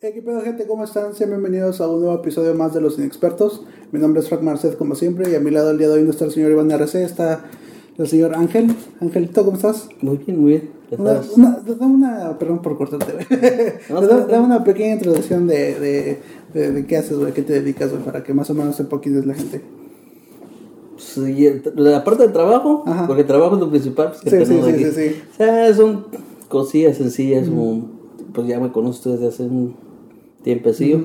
Hey, ¿Qué pedo, gente? ¿Cómo están? Sean bienvenidos a un nuevo episodio más de Los Inexpertos. Mi nombre es Frank Marcet, como siempre, y a mi lado el día de hoy no está el señor Iván RC, está el señor Ángel. Angelito, ¿cómo estás? Muy bien, muy bien. Una, una, una, perdón por cortarte, güey. No, dame una pequeña introducción de, de, de, de qué haces, güey, qué te dedicas, güey, para que más o menos sepa quién es la gente. Sí, el- la parte del trabajo, Ajá. porque el trabajo es lo principal. pues, que Sí, sí, sí, sí, sí. O sea, son cosillas sencillas, como, pues ya me conozco desde hace un tiempecillo.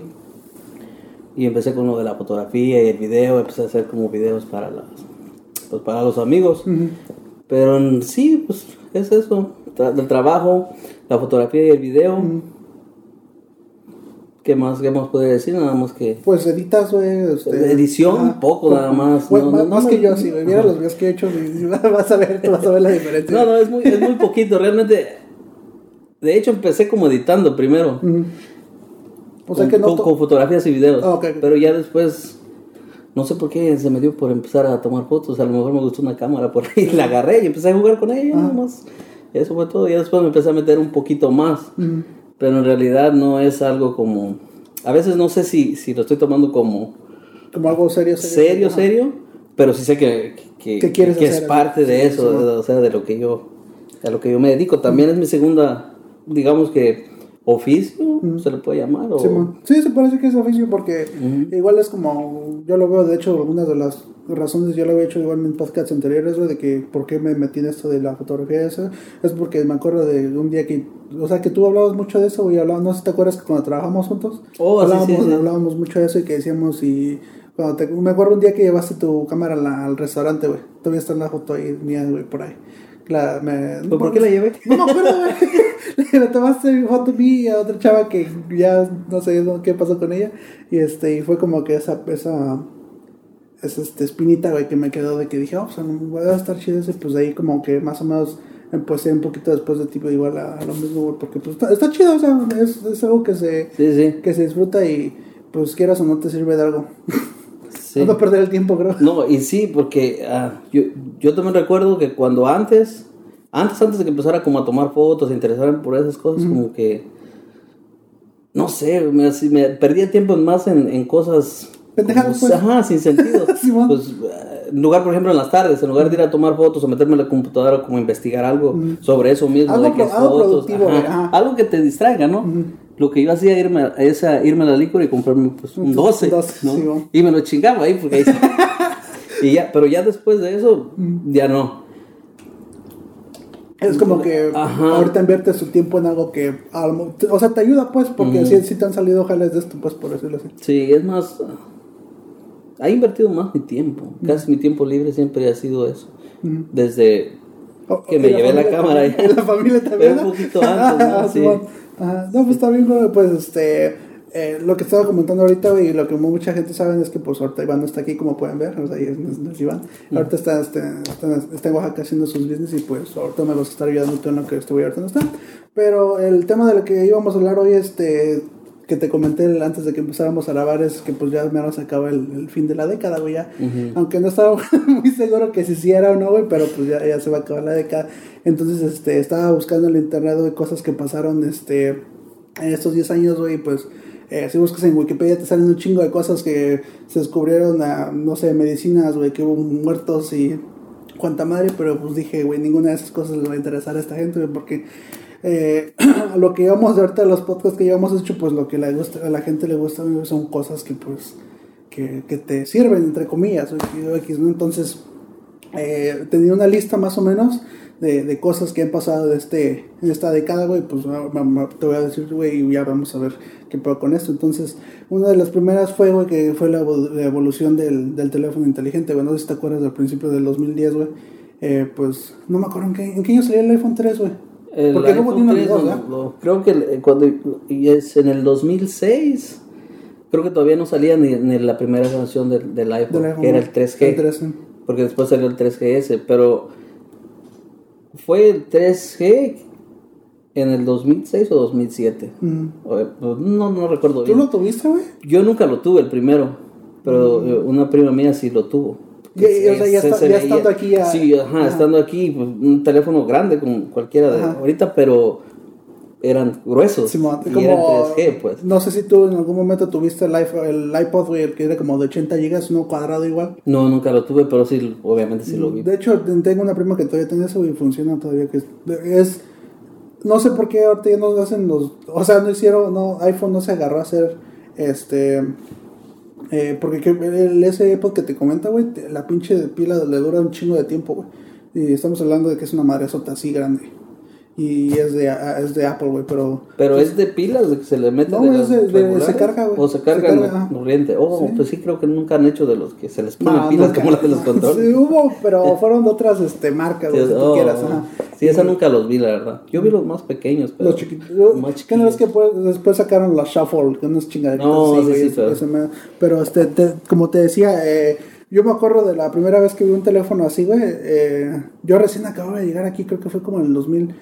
Y empecé con lo de la fotografía y el video, empecé a hacer como videos para las, pues para los amigos. Pero en sí, pues es eso, tra- del trabajo, la fotografía y el video. ¿Qué más, qué más puede decir? Nada más que... Pues editas, güey. Este, Edición, ajá. poco nada más. Bueno, No, más, no, más no, que yo, sí, güey. Mira los videos que he hecho vas a ver, vas a ver la diferencia. No, no, es muy, es muy poquito, realmente. De hecho, empecé como editando primero. Ujú. O sea con, que no. con- con fotografías y videos. Ah, ok, ok. Pero ya después, no sé por qué se me dio por empezar a tomar fotos. A lo mejor me gustó una cámara por ahí, la agarré y empecé a jugar con ella. Ah. nada más. Eso fue todo. Ya después me empecé a meter un poquito más. Pero en realidad no es algo como. A veces no sé si, si lo estoy tomando como Como algo serio, serio, Ajá. serio. Pero sí sé que, que, ¿Qué quieres que es parte de Sí, eso, sí, o sea, de lo que yo, a lo que yo me dedico. También es mi segunda, digamos que oficio, se le puede llamar. O, Simón. Sí, se parece que es oficio porque igual es como, yo lo veo, de hecho, algunas de las razones yo lo había hecho igual en podcasts anteriores, de que por qué me metí en esto de la fotografía y eso, es porque me acuerdo de un día que, o sea, que tú hablabas mucho de eso, güey, hablabas, no sé si te acuerdas que cuando trabajamos juntos, Oh, sí, hablábamos, sí, sí. hablábamos mucho de eso y que decíamos y... Cuando te, me acuerdo un día que llevaste tu cámara la- al restaurante, güey. Todavía está la foto ahí mía, güey, por ahí. La, me, ¿Pero ¿Por qué la llevé? no me acuerdo. Le tomaste foto mí y a otra chava que ya no sé qué pasó con ella. Y este, y fue como que esa, esa, esa este, espinita, güey, que me quedó de que dije, oh, pues voy a estar chido ese, pues de ahí como que más o menos empecé un poquito después de tipo igual a, a lo mismo, güey, porque pues está, está chido, o sea, es, es algo que se, Sí, sí. que se disfruta y pues quieras o no te sirve de algo. sí. No perder el tiempo, creo. No, y sí, porque ah, yo, yo también recuerdo que cuando antes, antes, antes de que empezara como a tomar fotos, a interesarme por esas cosas, como que, no sé, me, me perdía tiempo más en, en cosas... Pendejadas, pues. Ajá, sin sentido. Simón. pues, ah, en lugar, por ejemplo, en las tardes, en lugar de ir a tomar fotos o meterme en la computadora como a investigar algo sobre eso mismo, Algo de que pro- algo fotos, ajá, ajá. algo que te distraiga, ¿no? Lo que yo hacía irme, a- es a irme a la licor y comprarme pues, un Un 12, 12, ¿no? sí, bueno. Y me lo chingaba ahí porque ahí y ya, pero ya después de eso, ya no. Es como que Ajá. ahorita inviertes tu tiempo en algo que, o sea, te ayuda pues, porque si, si te han salido jales de esto, pues por decirlo así. Sí, es más. Ha invertido más mi tiempo. Casi mi tiempo libre siempre ha sido eso. Desde O- que me la llevé la familia cámara y la familia también. Pero un poquito antes, ¿no? Sí. Ajá. No, pues está bien, pues este. eh, lo que estaba comentando ahorita y lo que mucha gente sabe es que pues ahorita Iván no está aquí como pueden ver, o sea, es, Iván. Ahorita está, este, está, está en Oaxaca haciendo sus business y pues ahorita me los está ayudando todo en lo que estuve ahorita no está. Pero el tema de lo que íbamos a hablar hoy, este, que te comenté antes de que empezáramos a grabar es que pues ya menos se acaba el, el fin de la década, güey, ya. Aunque no estaba muy seguro que si sí era o no, güey, pero pues ya, ya se va a acabar la década. Entonces, este, estaba buscando en el internet, güey, cosas que pasaron, este, en estos 10 años, güey, pues... eh, si buscas en Wikipedia te salen un chingo de cosas que se descubrieron, a, no sé, medicinas, güey, que hubo muertos y cuanta madre, pero pues dije, güey, ninguna de esas cosas le va a interesar a esta gente, güey, porque eh, lo que llevamos de ahorita, los podcasts que llevamos hecho, pues lo que le gusta, a la gente le gusta son cosas que pues que, te sirven, entre comillas. Entonces, eh, tenía una lista más o menos de, cosas que han pasado de este, esta década, güey, pues te voy a decir, güey, y ya vamos a ver qué pedo con esto. Entonces, una de las primeras fue, güey, que fue la, evo- la evolución del, teléfono inteligente, güey, no si te acuerdas del principio del 2010, güey, eh, pues, no me acuerdo en qué, en qué año salió el iPhone 3, güey. El Porque no iPhone hubo ni 3, dos, lo- lo- creo que cuando y es en el 2006, creo que todavía no salía ni, ni la primera generación del, del iPhone, Del iPhone, que era el güey. 3G, El 3, sí. porque después salió el 3GS, pero fue el 3G en el 2006 o 2007. Mm. O, eh, No, no recuerdo ¿Tú bien. lo tuviste, güey? Yo nunca lo tuve el primero, pero eh, una prima mía sí lo tuvo. Y- y, o sea, ya está- ya estando aquí ya- Sí, ajá, ajá. estando aquí, pues, un teléfono grande como cualquiera de Ajá. ahorita, pero eran gruesos. Simón, y como, eran 3G, pues. No sé si tú en algún momento tuviste el, iPhone- el iPod, güey, el que era como de 80 gigas, uno cuadrado igual. No, nunca lo tuve, pero sí, obviamente sí lo vi. De hecho, tengo una prima que todavía tiene eso y funciona todavía. que es, es- No sé por qué ahorita ya no hacen los. O sea, no hicieron. No, iPhone no se agarró a hacer. Este. Eh, porque que- el, ese iPod que te comenta, güey, la pinche pila le dura un chingo de tiempo, güey. Y estamos hablando de que es una madre sota así grande. Y es de, a- es de Apple, güey, pero. Pero es de pilas de que se le mete No, de es de- se carga, güey. O se Se carga carga, en ajá. corriente. Oh, Sí. pues sí, creo que nunca han hecho de los que se les ponen No, pilas nunca. como las de los controles. Sí, hubo, pero fueron de otras este, marcas, si tú Oh, quieras. Ajá. sí, esa nunca los vi, la verdad. Yo vi los más pequeños, pero Los chiquitos. Más ¿Qué no es que pues, después sacaron los Shuffle? Que unas chingaderitas No, así, sí, sí, pero- ese me- pero este, te- como te decía, eh, yo me acuerdo de la primera vez que vi un teléfono así, güey. eh, yo recién acababa de llegar aquí, creo que fue como en el 2000.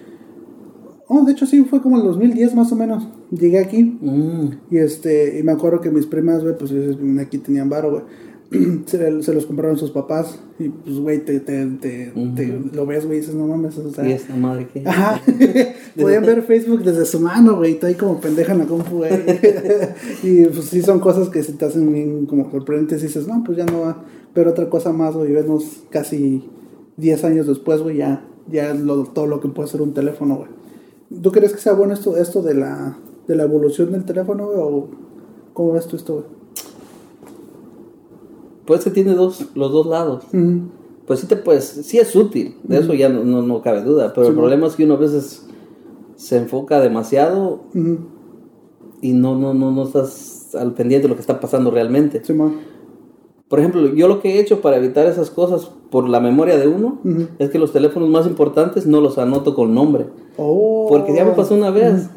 Oh, de hecho sí, fue como en el 2010 más o menos. Llegué aquí. Mm, Y este, y me acuerdo que mis primas, güey, pues aquí tenían varo, güey. Se, se los compraron sus papás. Y pues, güey, te, te, te, te- lo ves, güey, y dices, no mames, o sea. y esta madre que. Ajá. Podían ver Facebook desde su mano, güey. Está ahí como pendeja en la compu, güey. y pues sí son cosas que se te hacen bien como sorprendentes. Y dices, no, pues ya no va. Pero otra cosa más, güey. Vemos casi 10 años después, güey, ya, ya es lo, todo lo que puede hacer un teléfono, güey. ¿Tú crees que sea bueno esto, esto de la, de la evolución del teléfono, güey? ¿O cómo ves tú esto, güey? Pues que tiene dos, los dos lados. Pues sí, te, pues, sí es útil, de eso ya no, no, no cabe duda. Pero Sí, el problema es que uno a veces se enfoca demasiado y no, no, no, no estás al pendiente de lo que está pasando realmente. Sí, man. Por ejemplo, yo lo que he hecho para evitar esas cosas por la memoria de uno Ujú. es que los teléfonos más importantes no los anoto con nombre. Oh. Porque ya me pasó una vez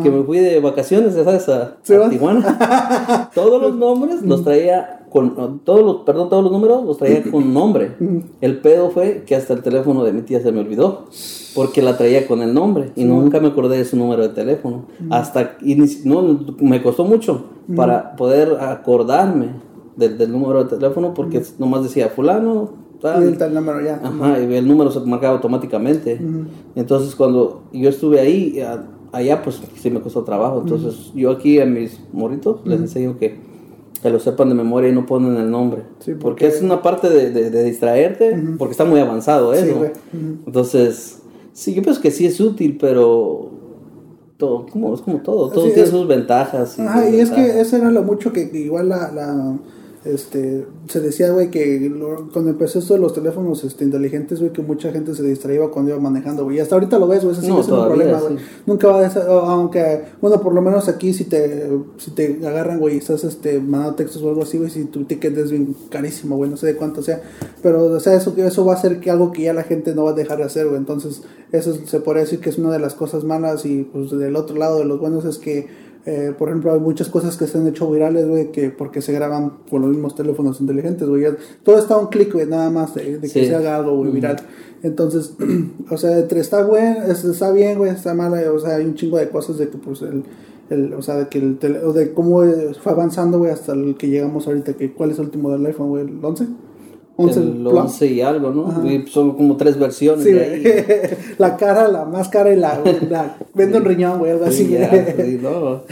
que me fui de vacaciones, ya sabes, a, ¿Sí a? Tijuana. todos los nombres los traía con todos los, perdón, todos los números los traía con nombre. El pedo fue que hasta el teléfono de mi tía se me olvidó. Porque la traía con el nombre y nunca me acordé de su número de teléfono. Hasta, y no, me costó mucho para poder acordarme del, del número de teléfono porque nomás decía fulano, tal, Y el número ya. Ajá, y el número se marcaba automáticamente. Entonces, cuando yo estuve ahí, a- allá, pues sí me costó trabajo. Entonces, yo aquí a mis morritos les enseño que, que lo sepan de memoria y no ponen el nombre. Sí, porque... es una parte de, de- de distraerte, porque está muy avanzado eso. Sí, güey. Entonces, sí, yo pienso que sí es útil, pero todo, como, es como todo, todo Sí, tiene es- sus ventajas. Ajá, y es que eso era lo mucho que, que igual la, la este se decía, güey, que lo- cuando empezó esto de los teléfonos este, inteligentes, güey, que mucha gente se distraía cuando iba manejando, güey. Y hasta ahorita lo ves, güey, ese sigue No, siendo un problema, güey. sí. Nunca va a ser, o- aunque, bueno, por lo menos aquí si te, si te agarran, güey, y estás este, mandando textos o algo así, güey, si tu ticket es bien carísimo, güey, no sé de cuánto sea. Pero, o sea, eso, que eso va a ser que algo que ya la gente no va a dejar de hacer, güey. Entonces, eso se podría decir que es una de las cosas malas y, pues, del otro lado de los buenos es que eh, por ejemplo, hay muchas cosas que se han hecho virales, güey, que porque se graban con los mismos teléfonos inteligentes, güey. Todo está a un clic, güey, nada más de, de que se haga algo, güey, viral. Entonces, o sea, entre está es- está bien, güey, está mal, o sea, hay un chingo de cosas de que, pues, el, el o sea, de que el tele, o de cómo fue avanzando, güey, hasta el que llegamos ahorita, que ¿cuál es el último del iPhone, güey? ¿El 11? 11 el Plus. 11 y algo, ¿no? Y son como tres versiones Sí, de ahí. la cara, la más cara y la, la vende un riñón, güey, algo así, Sí, ya, güey. sí, no.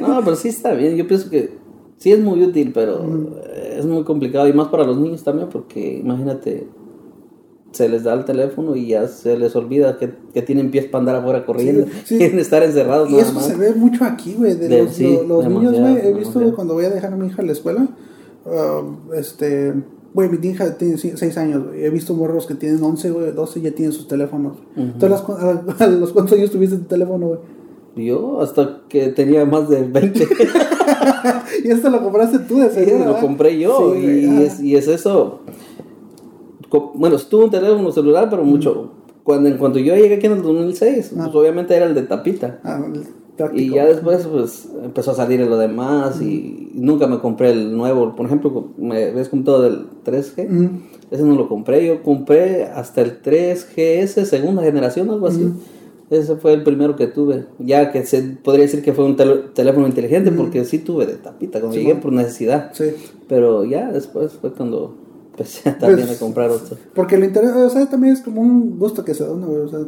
No, pero sí está bien. Yo pienso que sí es muy útil, pero es muy complicado. Y más para los niños también, porque imagínate, se les da el teléfono y ya se les olvida que, que tienen pies para andar afuera corriendo. Sí. Quieren estar encerrados Y nada eso más. se ve mucho aquí, güey. De, De- los, sí, lo- los niños, güey. He visto cuando voy a dejar a mi hija a la escuela. uh, este. Güey, mi hija tiene 6 años. He visto morros que tienen 11, güey, 12 y ya tienen sus teléfonos. ¿Tú a, las cu- a- los cuántos años tuviste tu teléfono, güey? Yo hasta que tenía más de 20. y esto lo compraste tú de Sí, seguro, lo ¿verdad? compré yo Sí, y, ah. es, y es eso. Bueno, estuvo un teléfono celular, pero mucho. Cuando, en cuanto yo llegué aquí en el 2006, pues obviamente era el de tapita. Ah, Y ya después, pues, empezó a salir lo demás y nunca me compré el nuevo. Por ejemplo, me ves todo del 3G. Ujú. Ese no lo compré. Yo compré hasta el 3GS, segunda generación, algo así. Ese fue el primero que tuve. Ya que se podría decir que fue un tel- teléfono inteligente, porque sí tuve de tapita cuando Sí, llegué bueno. por necesidad. Sí. Pero ya después fue cuando empecé también Pues, a comprar otro. Porque el interés, o sea, también es como un gusto que se da uno. O sea,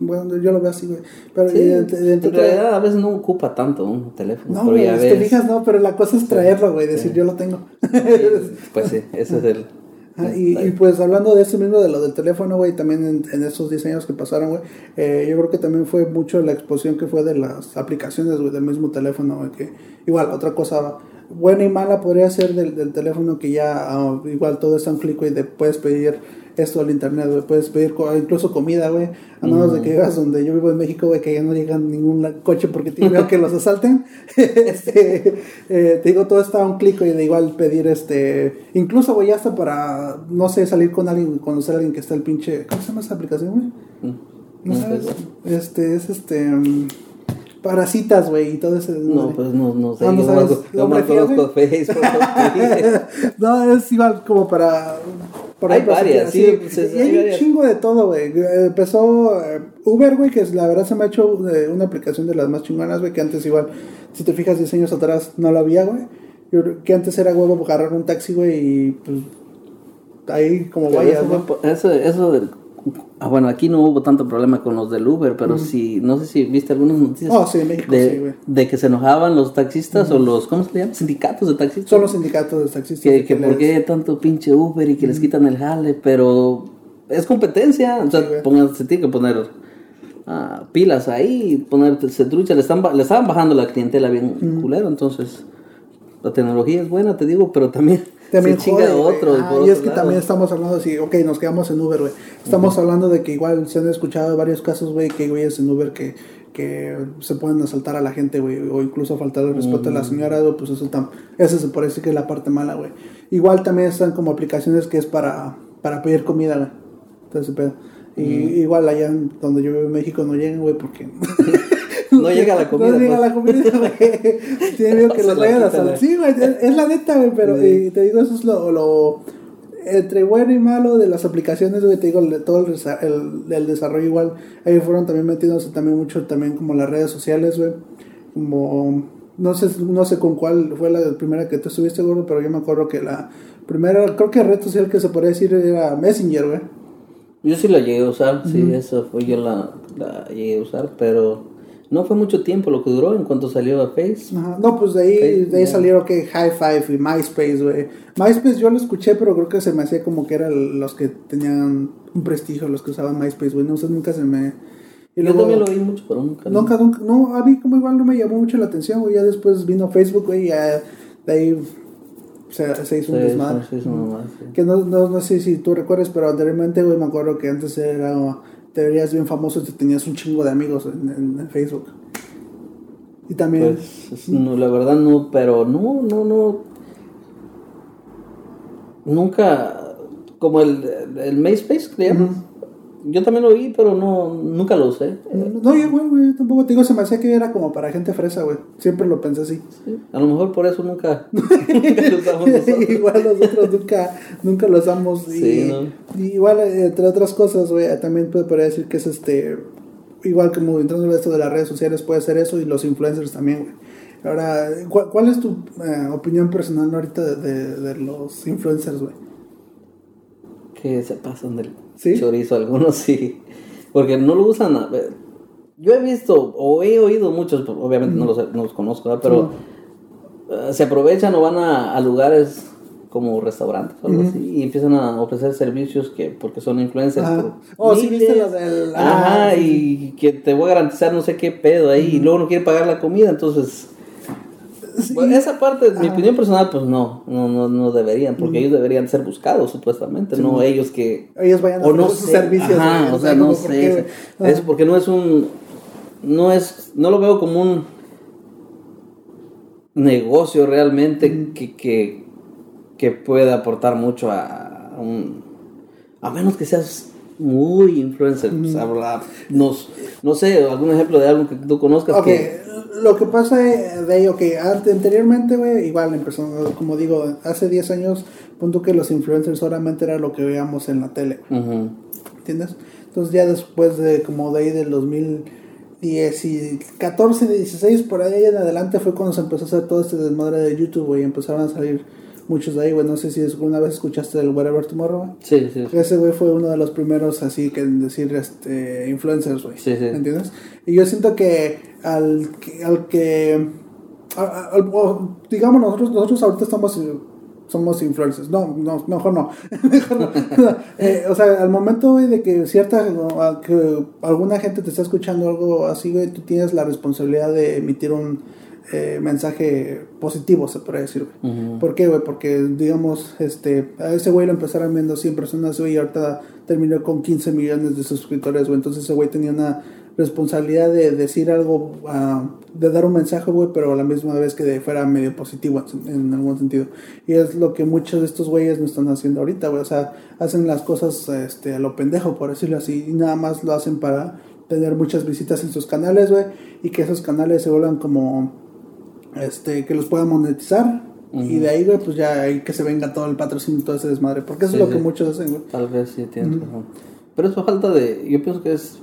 Bueno, yo lo veo así, güey. Pero Sí, de- en de- realidad a veces no ocupa tanto un teléfono. No, pero ya te ves. fijas, no, pero la cosa es traerlo, güey, decir yo lo tengo. Pues sí, ese es el. Ajá, y, y pues hablando de eso mismo, de lo del teléfono, güey, también en, en esos 10 años que pasaron, güey, eh, yo creo que también fue mucho la exposición que fue de las aplicaciones, güey, del mismo teléfono, güey, que igual, otra cosa buena y mala podría ser del, del teléfono que ya ah, igual todo está a un clic, güey, de puedes pedir esto al internet, güey, puedes pedir co- incluso comida, güey, a menos de que llegas donde yo vivo en México, güey, que ya no llega ningún coche porque te veo que los asalten, este, eh, te digo, todo está a un clic, güey, de igual pedir, este, incluso, güey, hasta para, no sé, salir con alguien, conocer a alguien que está el pinche, ¿cómo se llama esa aplicación, güey? Mm. ¿No No, sabes? Este, es este, mm, para citas, güey, y todo ese... no, pues no, no sé. Ah, ¿no yo sabes? yo ¿Lo más prefieres, conozco Facebook. No, es igual como para... por Hay ejemplo, varias, sí, pues, y hay hay un chingo de todo, güey. Empezó eh, Uber, güey, que la verdad se me ha hecho eh, una aplicación de las más chingonas, güey, que antes igual, si te fijas 10 años atrás, no la había, güey. Que antes era huevo agarrar un taxi, güey, y pues ahí como vayas, eso, eso, eso del- ah, bueno, aquí no hubo tanto problema con los del Uber, pero sí, no sé si viste algunas noticias Oh, sí, en México de, sí, güey. de que se enojaban los taxistas o los, ¿cómo se le llama? Sindicatos de taxistas. Son los sindicatos de taxistas. que, que les- por qué tanto pinche Uber y que les quitan el jale, pero es competencia, o sea, Sí, pongan- se tiene que poner ah, pilas ahí, ponerse trucha, le, están, le estaban bajando la clientela bien culero, entonces la tecnología es buena, te digo, pero también, También se chinga otro. Ah, y es que lado. también estamos hablando así, ok, nos quedamos en Uber, güey. Estamos hablando de que igual se han escuchado varios casos, güey, que güeyes en Uber que, que se pueden asaltar a la gente, güey, o incluso faltar el respeto a la señora, güey, pues eso tam esa se parece que es la parte mala, güey. Igual también están como aplicaciones que es para, para pedir comida, güey. Entonces, pedo. Y igual allá donde yo vivo en México no llegan, güey, porque... No llega la comida, No llega pues. la comida, güey. Tiene miedo que la vayan a güey. Sí, güey, es, es la neta, güey, pero Sí. y te digo, eso es lo, lo- entre bueno y malo de las aplicaciones, güey, te digo, todo el, el, el desarrollo igual, ahí fueron también metiéndose también mucho, también como las redes sociales, güey, como, no sé, no sé con cuál fue la primera que tú estuviste, gordo, pero yo me acuerdo que la primera, creo que red social que se podría decir era Messenger, güey. Yo sí la llegué a usar, sí, eso fue, yo la, la llegué a usar, pero no fue mucho tiempo lo que duró en cuanto salió a Face. Ajá, No, pues de ahí, de ahí salieron que High Five y MySpace, güey. MySpace yo lo escuché, pero creo que se me hacía como que eran los que tenían un prestigio, los que usaban MySpace, güey. No sé, nunca se me... Y Yo luego- también lo vi mucho, pero nunca. Nunca, nunca, no, a mí como igual no me llamó mucho la atención, güey. Ya después vino Facebook, güey, y ya de ahí se, se hizo un desmadre. sí, sí, nomás, sí. Que no, no, no sé si tú recuerdas, pero anteriormente, güey, me acuerdo que antes era, te verías bien famoso te tenías un chingo de amigos en, en- en Facebook. Y también... Pues, es- no, la verdad no, pero no, no, no. Nunca, como el, el MySpace, llaman. Yo también lo vi, pero no, nunca lo usé. No, yo, güey, güey, tampoco te digo, se me hacía que era como para gente fresa, güey. Siempre lo pensé así. Sí, A lo mejor por eso nunca, nunca lo usamos nosotros. igual nosotros nunca, nunca lo usamos. Y, Sí, ¿no? y igual, entre otras cosas, güey, también puede podría decir que es este. Igual como entrando en esto de las redes sociales, puede ser eso y los influencers también, güey. Ahora, ¿cuál, cuál es tu eh, opinión personal ¿no, ahorita de, de, de los influencers, güey? Que se pasan del ¿Sí? chorizo algunos, sí. Porque no lo usan. a ver, Yo he visto o he oído muchos, obviamente no, los, no los conozco, ¿verdad? pero eh, se aprovechan o van a, a lugares como restaurantes o algo así y empiezan a ofrecer servicios que porque son influencers. Por Oh, sí, viste lo del- Ajá, ah, sí, y que te voy a garantizar no sé qué pedo ahí y luego no quiere pagar la comida, entonces. Sí. Bueno, esa parte, mi opinión personal, pues no, no, no, no deberían, porque ellos deberían ser buscados supuestamente, no ellos que Ellos vayan a o no sus sé, servicios. ajá, o sea, no como, ¿por qué, sé, eso porque no es un, no es, no lo veo como un negocio realmente que, que, que pueda aportar mucho a, a un, a menos que seas muy influencer, pues, habla- nos, no sé, algún ejemplo de algo que tú conozcas Ok, que, lo que pasa de ello, que ante- anteriormente, güey, igual empezó, como digo, hace 10 años, punto que los influencers solamente era lo que veíamos en la tele. ¿entiendes? Entonces ya después de, como de ahí del 2010 y 14, 16, por ahí en adelante fue cuando se empezó a hacer todo este desmadre de YouTube, güey, y empezaron a salir muchos de ahí, güey. No sé si alguna vez escuchaste el Whatever Tomorrow, güey. Sí, sí. sí. Ese güey fue uno de los primeros así que en decir este influencers, güey. Sí, sí. ¿Entiendes? Y yo siento que al que, al que al- o, digamos nosotros nosotros ahorita estamos somos influencers. No, no, mejor no. Mejor no. Eh, o sea, al momento güey, de que cierta que alguna gente te está escuchando algo así, güey, tú tienes la responsabilidad de emitir un eh, mensaje positivo, se puede decir, güey. Ujú. ¿Por qué, güey? Porque, digamos, este, a ese güey lo empezaron viendo 100 personas, güey, y ahorita terminó con 15 millones de suscriptores, güey. Entonces ese güey tenía una responsabilidad de decir algo, ah, de dar un mensaje, güey, pero a la misma vez que de- fuera medio positivo en, en algún sentido. Y es lo que muchos de estos güeyes no están haciendo ahorita, güey. O sea, hacen las cosas este, a lo pendejo, por decirlo así, y nada más lo hacen para tener muchas visitas en sus canales, güey, y que esos canales se vuelvan como este, que los puedan monetizar. Y de ahí, güey, pues ya hay que se venga todo el patrocinio y todo ese desmadre. Porque eso Sí, es lo que muchos hacen, güey. Tal vez sí, tienes razón. Pero eso falta de. Yo pienso que es.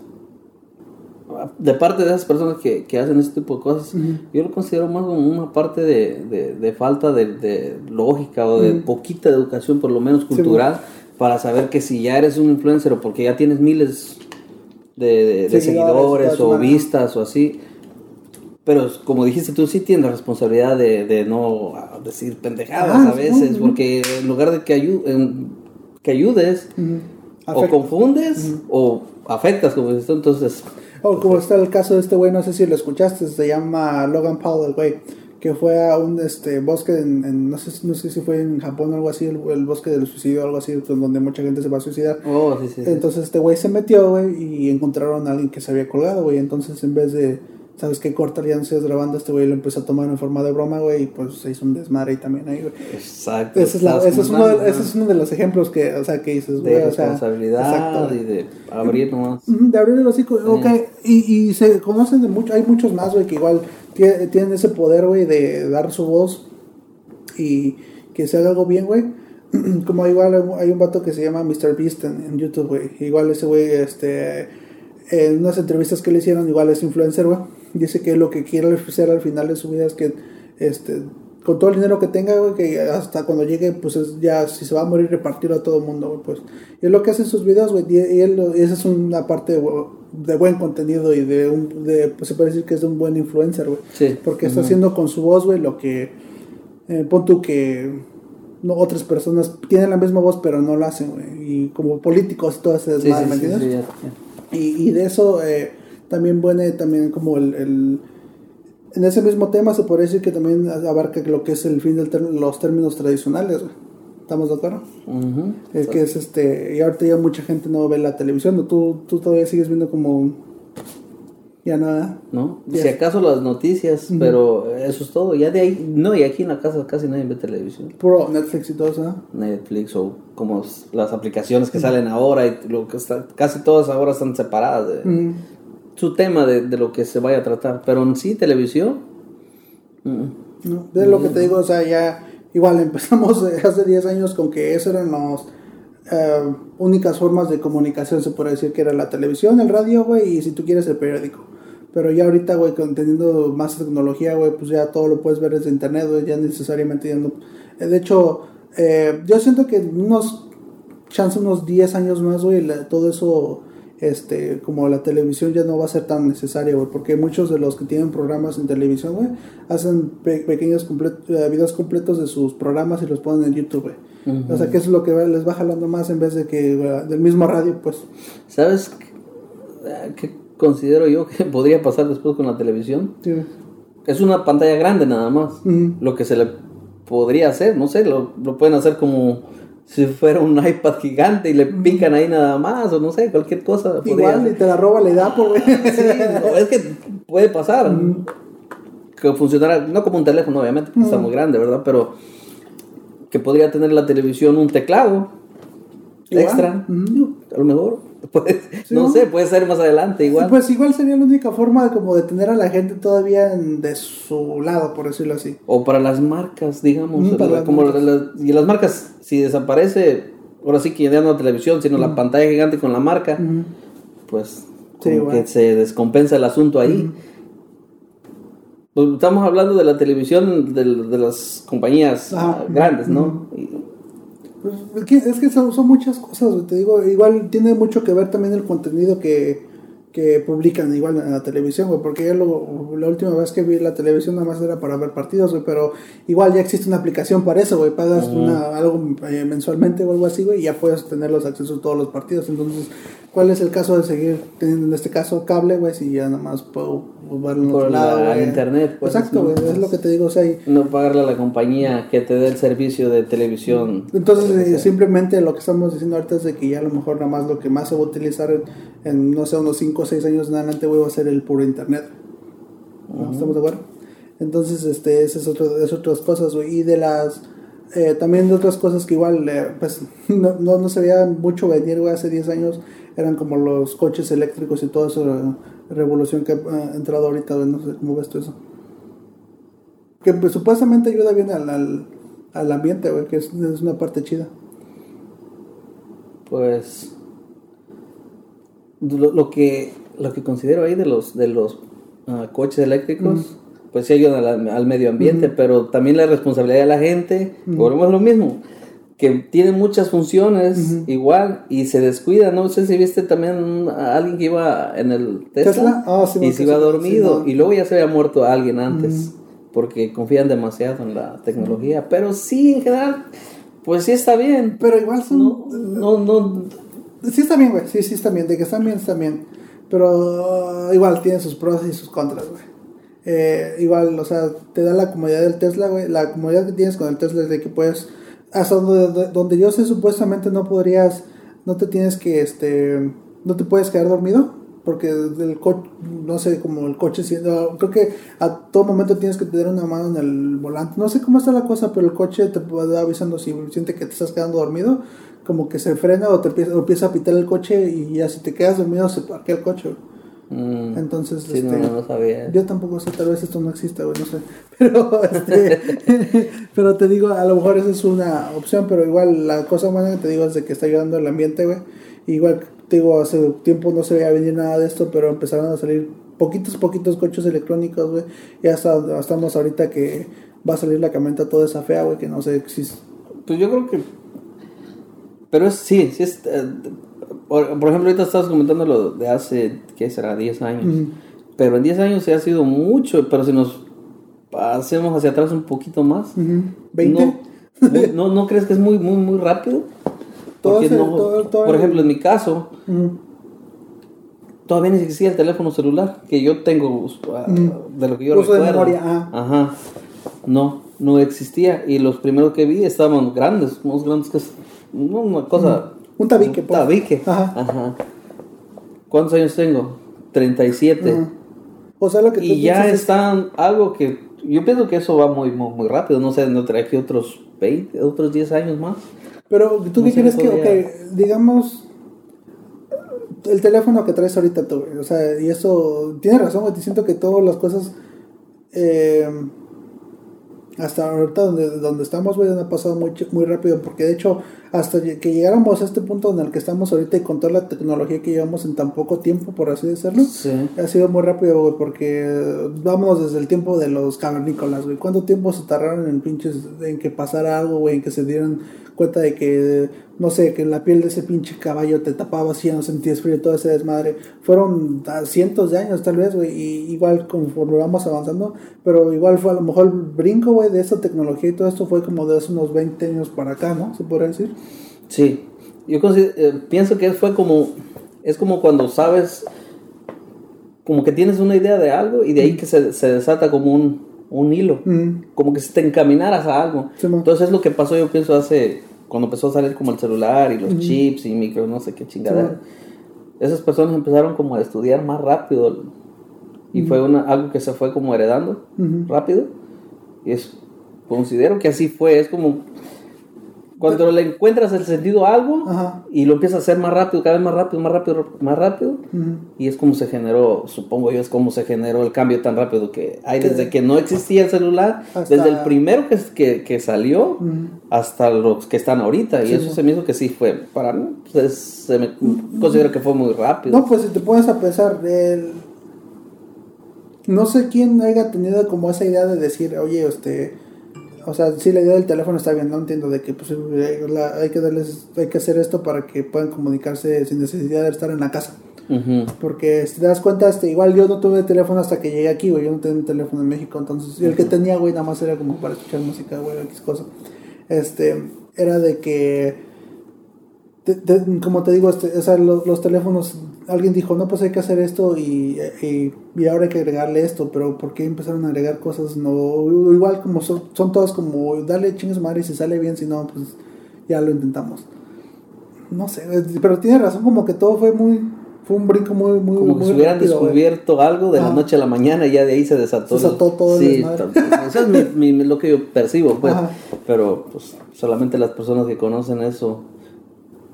De parte de esas personas que, que hacen este tipo de cosas, yo lo considero más como una parte de, de, de falta de, de lógica o de poquita educación, por lo menos cultural, para saber que si ya eres un influencer o porque ya tienes miles de, Seguidores, o vistas o así. Pero como dijiste tú, sí tienes la responsabilidad de, de no ah, decir pendejadas Ah, a veces, porque en lugar de que, ayu- en- que ayudes, o Afecta. confundes o afectas, como dices tú, entonces... O como está el caso de este güey, no sé si lo escuchaste, se llama Logan Paul, el güey, que fue a un este bosque en, en- no, sé, no sé si fue en Japón o algo así, el, el bosque del suicidio o algo así, pues, donde mucha gente se va a suicidar. Oh, sí, sí. sí. Entonces este güey se metió, güey, y encontraron a alguien que se había colgado, güey. Entonces en vez de, ¿sabes qué? Cortar ya no sigas grabando, este güey lo empezó a tomar en forma de broma, güey, y pues se hizo un desmadre ahí también ahí, güey. Exacto. Ese es, la- estás ese, es uno de, ese es uno de los ejemplos que, o sea, que dices, güey, de o sea, responsabilidad exacto, y de abrir nomás. De abrir el hocico, ok, y, y se conocen de mucho, hay muchos más, güey, que igual tie- tienen ese poder, güey, de dar su voz y que se haga algo bien, güey. Como igual hay un- hay un vato que se llama Mr. Beast en, en YouTube, güey. Igual ese güey, este, en unas entrevistas que le hicieron, igual es influencer, güey. Dice que lo que quiere hacer al final de su vida es que, este, con todo el dinero que tenga, güey, que hasta cuando llegue, pues es ya, si se va a morir, repartirlo a todo el mundo, güey, pues. Y es lo que hace en sus videos, güey. Y, él, esa es una parte de buen contenido y de, un, de pues se puede decir que es de un buen influencer, güey. Sí. Porque está haciendo con su voz, güey, lo que, eh, pon tú que no, otras personas tienen la misma voz, pero no lo hacen, güey. Y como políticos y todo ese desmadre, sí, ¿me sí, entiendes? Y, y de eso eh, también viene también como el, el- En ese mismo tema se podría decir que también abarca lo que es el fin de los términos tradicionales, güey. ¿Estamos de acuerdo? Es que es este... Y ahorita ya mucha gente no ve la televisión, ¿no? Tú, tú todavía sigues viendo como... Ya nada. ¿No? Si acaso las noticias, pero eso es todo. Ya de ahí, no, y aquí en la casa casi nadie ve televisión. Puro Netflix y todo eso, ¿no? Netflix o como las aplicaciones que salen ahora y lo que está, casi todas ahora están separadas de. Su tema de, de lo que se vaya a tratar. Pero en sí, televisión, mm, ¿no? De lo que te digo, o sea, ya igual empezamos hace 10 años con que esas eran las eh, únicas formas de comunicación, se puede decir que era la televisión, el radio, güey, y si tú quieres el periódico. Pero ya ahorita, güey, teniendo más tecnología, güey, pues ya todo lo puedes ver desde internet, güey, ya necesariamente ya no... eh, de hecho, eh, yo siento que unos, chance unos 10 años más, güey, todo eso este, como la televisión ya no va a ser tan necesaria, güey, porque muchos de los que tienen programas en televisión, güey, hacen pe- pequeños comple- eh, videos completos de sus programas y los ponen en YouTube, güey. O sea, que eso es lo que les va jalando más en vez de que güey, del mismo radio, pues. ¿sabes qué, eh, considero yo que podría pasar después con la televisión? Sí. Es una pantalla grande nada más. Lo que se le podría hacer, no sé, lo, lo pueden hacer como si fuera un iPad gigante y le pican ahí nada más, o no sé, cualquier cosa. podría Igual, hacer. y te la roba la edad, güey. Sí, no, es que puede pasar. Que funcionara, no como un teléfono, obviamente, porque está muy grande, ¿verdad? Pero que podría tener la televisión un teclado Igual. extra, a lo mejor. Sí, no sé, puede ser más adelante igual. Pues igual sería la única forma de, como de tener a la gente todavía en- de su lado, por decirlo así. O para las marcas, digamos. Mm, para la- las como marcas. las- y las marcas, si desaparece, ahora sí que ya no la televisión, sino la pantalla gigante con la marca, pues Sí, que se descompensa el asunto ahí. Pues estamos hablando de la televisión de, de las compañías Ajá. grandes, ¿no? Y- Pues, es que, son, son muchas cosas, güey, te digo, igual tiene mucho que ver también el contenido que, que publican igual en la televisión, güey, porque yo lo- la última vez que vi la televisión nada más era para ver partidos, güey, pero igual ya existe una aplicación para eso, güey, pagas una, algo eh, mensualmente o algo así, güey, y ya puedes tener los accesos a todos los partidos, entonces, ¿cuál es el caso de seguir teniendo en este caso cable, güey, si ya nada más puedo verlo en Por otro lado, la internet, pues, Exacto, güey, es lo que te digo, o sea, y- no pagarle a la compañía que te dé el servicio de televisión. Entonces, eh, simplemente lo que estamos diciendo ahorita es de que ya a lo mejor nada más lo que más se va a utilizar en, en, no sé, unos 5 o 6 años en adelante, güey, va a ser el puro internet. ¿No? ¿Estamos de acuerdo? Entonces, este, esas es, otro, es otras cosas, güey. Y de las, eh, también de otras cosas que igual, eh, pues, no, no, no se veía mucho venir, güey, hace 10 años, eran como los coches eléctricos y toda esa revolución que ha entrado ahorita, no sé cómo ves tú eso. Que pues, supuestamente ayuda bien al, al, al ambiente, güey, que es, es una parte chida. Pues lo, lo que lo que considero ahí de los de los ah, coches eléctricos, pues sí ayudan al, al medio ambiente, pero también la responsabilidad de la gente, volvemos a lo mismo, que tiene muchas funciones igual y se descuida, no sé si viste también a alguien que iba en el Tesla, ¿Tesla? Ah, sí, y se iba dormido sí, no. y luego ya se había muerto alguien antes. Porque confían demasiado en la tecnología. Pero sí, en general, pues sí está bien. Pero igual son... No, no, no. Sí está bien, güey. Sí, sí está bien. De que están bien, están bien. Pero uh, igual tiene sus pros y sus contras, güey. Eh, igual, o sea, te da la comodidad del Tesla, güey. La comodidad que tienes con el Tesla es de que puedes... Hasta donde, donde yo sé, supuestamente no podrías... No te tienes que, este... No te puedes quedar dormido. Porque el coche, no sé, como el coche siendo... Creo que a todo momento tienes que tener una mano en el volante. No sé cómo está la cosa, pero el coche te va avisando si siente que te estás quedando dormido como que se frena o te empieza, o empieza a pitar el coche y ya si te quedas dormido se parquea el coche. Mm, Entonces, sí, este, no, no, sabía. yo tampoco sé, tal vez esto no exista, güey, no sé. Pero, este, pero te digo, a lo mejor esa es una opción, pero igual la cosa buena que te digo es de que está ayudando al ambiente, güey. Igual, te digo, hace tiempo no se veía venir nada de esto, pero empezaron a salir poquitos, poquitos coches electrónicos, güey. Ya hasta, estamos ahorita que va a salir la camioneta toda esa fea, güey, que no sé si... Pues yo creo que. Pero es, sí, sí es. eh, por, por ejemplo, ahorita estabas comentando lo de hace, ¿qué será? 10 años. Pero en 10 años se ha sido mucho, pero si nos hacemos hacia atrás un poquito más. Ujú. ¿20? No, muy- no, ¿no crees que es muy, muy, muy rápido? Todo Porque ese- no- todo- todo por ejemplo, en mi caso, todavía ni existía el teléfono celular que yo tengo ah, de lo que yo Uso de recuerdo. memoria, ah. Ajá. No, no existía. Y los primeros que vi estaban grandes, más grandes que una cosa. Un tabique, Un pues. tabique. Ajá. Ajá. ¿Cuántos años tengo? 37. Ajá. O sea, lo que tú Y ya es- están algo que yo pienso que eso va muy muy, muy rápido, no sé, no trae aquí otros 20, otros 10 años más. Pero tú No qué crees que, podría- ok, digamos, el teléfono que traes ahorita tú, o sea, y eso, tienes razón, te siento que todas las cosas, eh, hasta ahorita donde, donde estamos, güey, han pasado muy, muy rápido, porque de hecho, hasta que llegáramos a este punto en el que estamos ahorita y con toda la tecnología que llevamos en tan poco tiempo, por así decirlo, Sí. ha sido muy rápido, güey, porque vámonos desde el tiempo de los cavernícolas, güey. ¿Cuánto tiempo se tardaron en pinches, en que pasara algo, güey, en que se dieran cuenta de que, no sé, que la piel de ese pinche caballo te tapaba así, ya no sentías frío y todo ese desmadre? Fueron ah, cientos de años, tal vez, güey, y igual conforme vamos avanzando, pero igual fue a lo mejor el brinco, güey, de esa tecnología y todo esto fue como de hace unos 20 años para acá, ¿no? ¿Se podría decir? Sí, yo eh, pienso que fue como, es como cuando sabes, como que tienes una idea de algo y de ahí que se, se desata como un, un hilo, Mm. como que si te encaminaras a algo. Sí. Entonces es lo que pasó yo pienso hace, cuando empezó a salir como el celular y los chips y micro, no sé qué chingadera. Esas personas empezaron como a estudiar más rápido y fue una, algo que se fue como heredando rápido. Y es, considero que así fue, es como cuando le encuentras el sentido a algo Ajá. y lo empiezas a hacer más rápido, cada vez más rápido, más rápido, más rápido. Y es como se generó, supongo yo, es como se generó el cambio tan rápido que hay desde que no existía el celular, Hasta- desde el primero que, que, que salió hasta los que están ahorita. Y eso sí. se me hizo que sí fue, para mí, pues, es- se me considero que fue muy rápido. No, pues si te pones a pensar, el... no sé quién haya tenido como esa idea de decir, oye, este, o sea, sí la idea del teléfono está bien, no entiendo de que pues, la- hay que darles, hay que hacer esto para que puedan comunicarse sin necesidad de estar en la casa. Porque si te das cuenta, este, igual yo no tuve teléfono hasta que llegué aquí, güey. Yo no tenía un teléfono en México, entonces. El que tenía, güey, nada más era como para escuchar música, güey, X cosa. Este, era de que. te- te- como te digo, este, o sea, lo- los, teléfonos. Alguien dijo, no, pues hay que hacer esto y, y, y ahora hay que agregarle esto, pero ¿por qué empezaron a agregar cosas? No, igual como son, son todas como, dale chingues madre y si sale bien, si no, pues ya lo intentamos. No sé, pero tiene razón, como que todo fue muy. Fue un brinco muy, muy. Como que muy si hubieran rápido, güey. descubierto algo de la Ajá. noche a la mañana y ya de ahí se desató. Se desató todo Sí, eso es mi- mi- lo que yo percibo, pues. Ajá. Pero pues solamente las personas que conocen eso